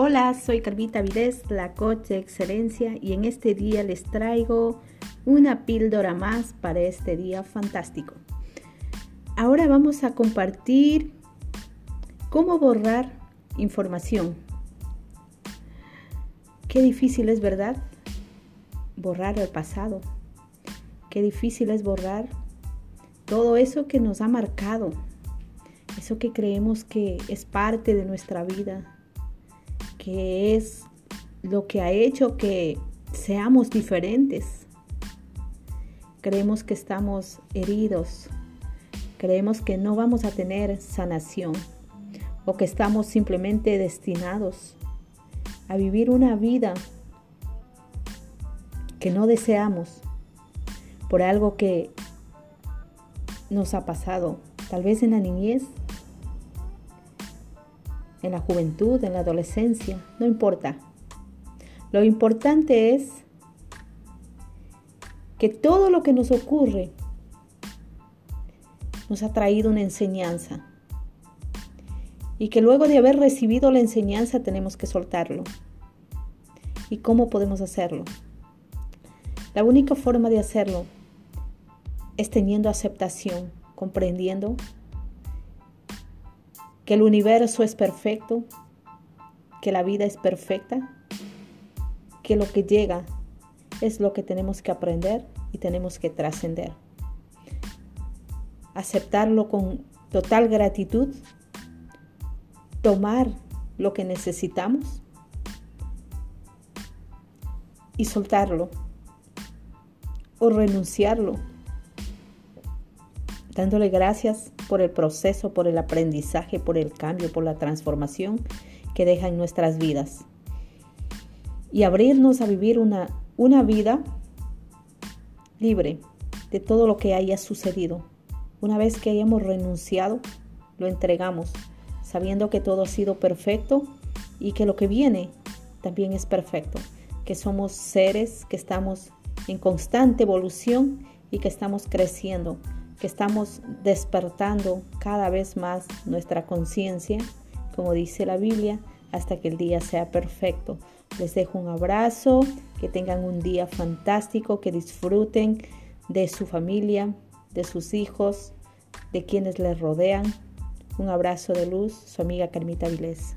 Hola, soy Carmita Vides, la coach de excelencia, y en este día les traigo una píldora más para este día fantástico. Ahora vamos a compartir cómo borrar información. Qué difícil es, ¿verdad? Borrar el pasado. Qué difícil es borrar todo eso que nos ha marcado, eso que creemos que es parte de nuestra vida, que es lo que ha hecho que seamos diferentes. Creemos que estamos heridos, creemos que no vamos a tener sanación o que estamos simplemente destinados a vivir una vida que no deseamos por algo que nos ha pasado, tal vez en la niñez en la juventud, en la adolescencia, no importa. Lo importante es que todo lo que nos ocurre nos ha traído una enseñanza y que luego de haber recibido la enseñanza tenemos que soltarlo. ¿Y cómo podemos hacerlo? La única forma de hacerlo es teniendo aceptación, comprendiendo que el universo es perfecto, que la vida es perfecta, que lo que llega es lo que tenemos que aprender y tenemos que trascender. Aceptarlo con total gratitud, tomar lo que necesitamos y soltarlo o renunciarlo, dándole gracias por el proceso, por el aprendizaje, por el cambio, por la transformación que deja en nuestras vidas. Y abrirnos a vivir una, una vida libre de todo lo que haya sucedido. Una vez que hayamos renunciado, lo entregamos, sabiendo que todo ha sido perfecto y que lo que viene también es perfecto, que somos seres que estamos en constante evolución y que estamos creciendo que estamos despertando cada vez más nuestra conciencia, como dice la Biblia, hasta que el día sea perfecto. Les dejo un abrazo, que tengan un día fantástico, que disfruten de su familia, de sus hijos, de quienes les rodean. Un abrazo de luz, su amiga Carmita Vilés.